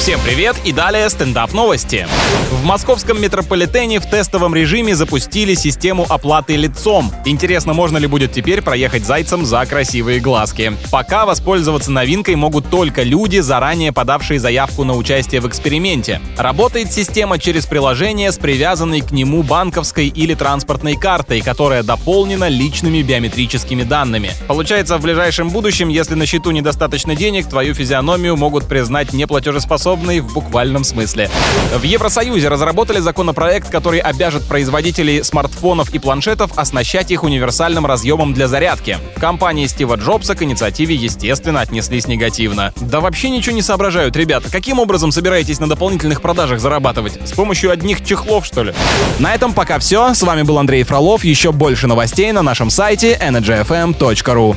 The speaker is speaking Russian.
Всем привет и далее стендап новости. В московском метрополитене в тестовом режиме запустили систему оплаты лицом. Интересно, можно ли будет теперь проехать зайцем за красивые глазки. Пока воспользоваться новинкой могут только люди, заранее подавшие заявку на участие в эксперименте. Работает система через приложение с привязанной к нему банковской или транспортной картой, которая дополнена личными биометрическими данными. Получается, в ближайшем будущем, если на счету недостаточно денег, твою физиономию могут признать неплатежеспособной в буквальном смысле. В Евросоюзе разработали законопроект, который обяжет производителей смартфонов и планшетов оснащать их универсальным разъемом для зарядки. В компании Стива Джобса к инициативе, естественно, отнеслись негативно. Да вообще ничего не соображают, ребята. Каким образом собираетесь на дополнительных продажах зарабатывать? С помощью одних чехлов, что ли? На этом пока все. С вами был Андрей Фролов. Еще больше новостей на нашем сайте energyfm.ru.